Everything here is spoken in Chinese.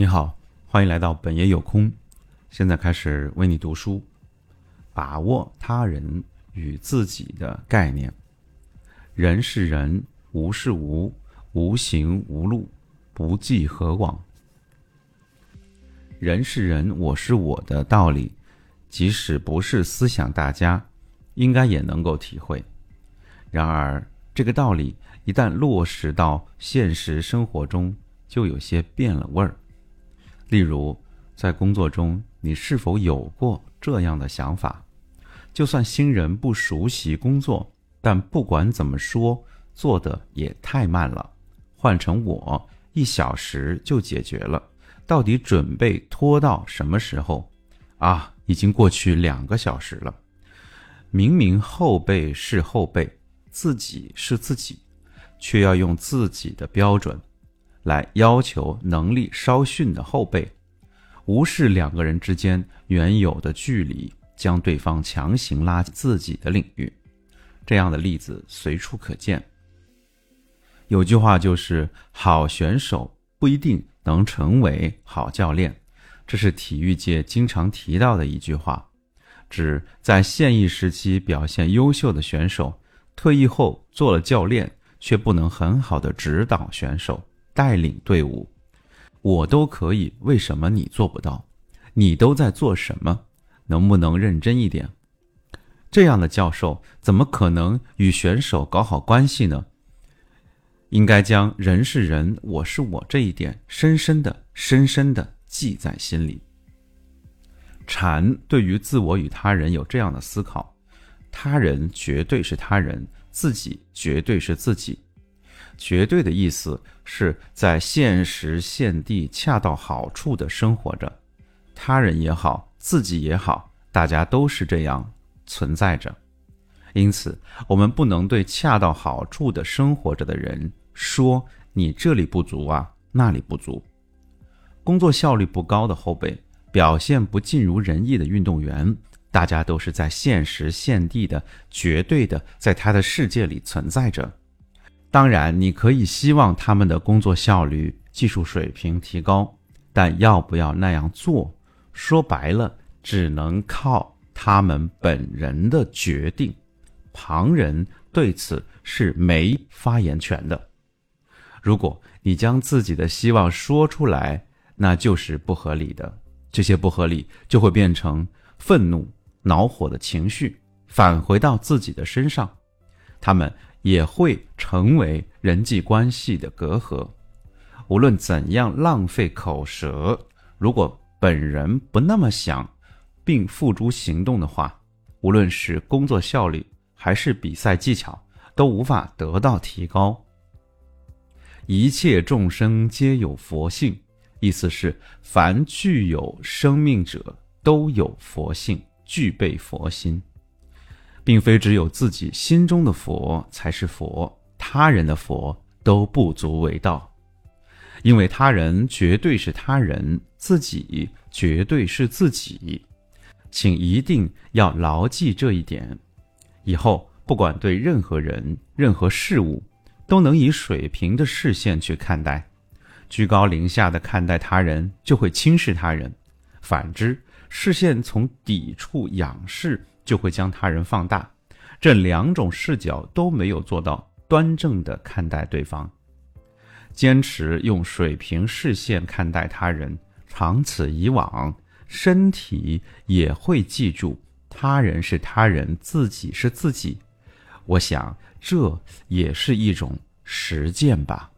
你好，欢迎来到本爷有空。现在开始为你读书，把握他人与自己的概念。人是人，无是无，无形无路，不计何往。人是人，我是我的道理，即使不是思想大家，应该也能够体会。然而，这个道理一旦落实到现实生活中，就有些变了味儿。例如，在工作中，你是否有过这样的想法？就算新人不熟悉工作，但不管怎么说，做的也太慢了。换成我，一小时就解决了。到底准备拖到什么时候？啊，已经过去两个小时了。明明后辈是后辈，自己是自己，却要用自己的标准来要求能力稍逊的后辈，无视两个人之间原有的距离，将对方强行拉进自己的领域。这样的例子随处可见。有句话就是：“好选手不一定。”能成为好教练，这是体育界经常提到的一句话，指在现役时期表现优秀的选手，退役后做了教练，却不能很好的指导选手、带领队伍。我都可以，为什么你做不到？你都在做什么？能不能认真一点？这样的教授怎么可能与选手搞好关系呢？应该将“人是人，我是我”这一点深深的、深深的记在心里。禅对于自我与他人有这样的思考：他人绝对是他人，自己绝对是自己。绝对的意思是在现时现地恰到好处的生活着，他人也好，自己也好，大家都是这样存在着。因此，我们不能对恰到好处的生活着的人说：“你这里不足啊，那里不足。”工作效率不高的后辈，表现不尽如人意的运动员，大家都是在现时现地的绝对的，在他的世界里存在着。当然，你可以希望他们的工作效率、技术水平提高，但要不要那样做，说白了，只能靠他们本人的决定。旁人对此是没发言权的。如果你将自己的希望说出来，那就是不合理的。这些不合理就会变成愤怒、恼火的情绪，返回到自己的身上，他们也会成为人际关系的隔阂。无论怎样浪费口舌，如果本人不那么想，并付诸行动的话，无论是工作效率。还是比赛技巧都无法得到提高。一切众生皆有佛性，意思是凡具有生命者都有佛性，具备佛心，并非只有自己心中的佛才是佛，他人的佛都不足为道。因为他人绝对是他人，自己绝对是自己，请一定要牢记这一点。以后不管对任何人、任何事物，都能以水平的视线去看待，居高临下的看待他人，就会轻视他人；反之，视线从抵触、仰视，就会将他人放大。这两种视角都没有做到端正的看待对方。坚持用水平视线看待他人，长此以往，身体也会记住。他人是他人，自己是自己，我想这也是一种实践吧。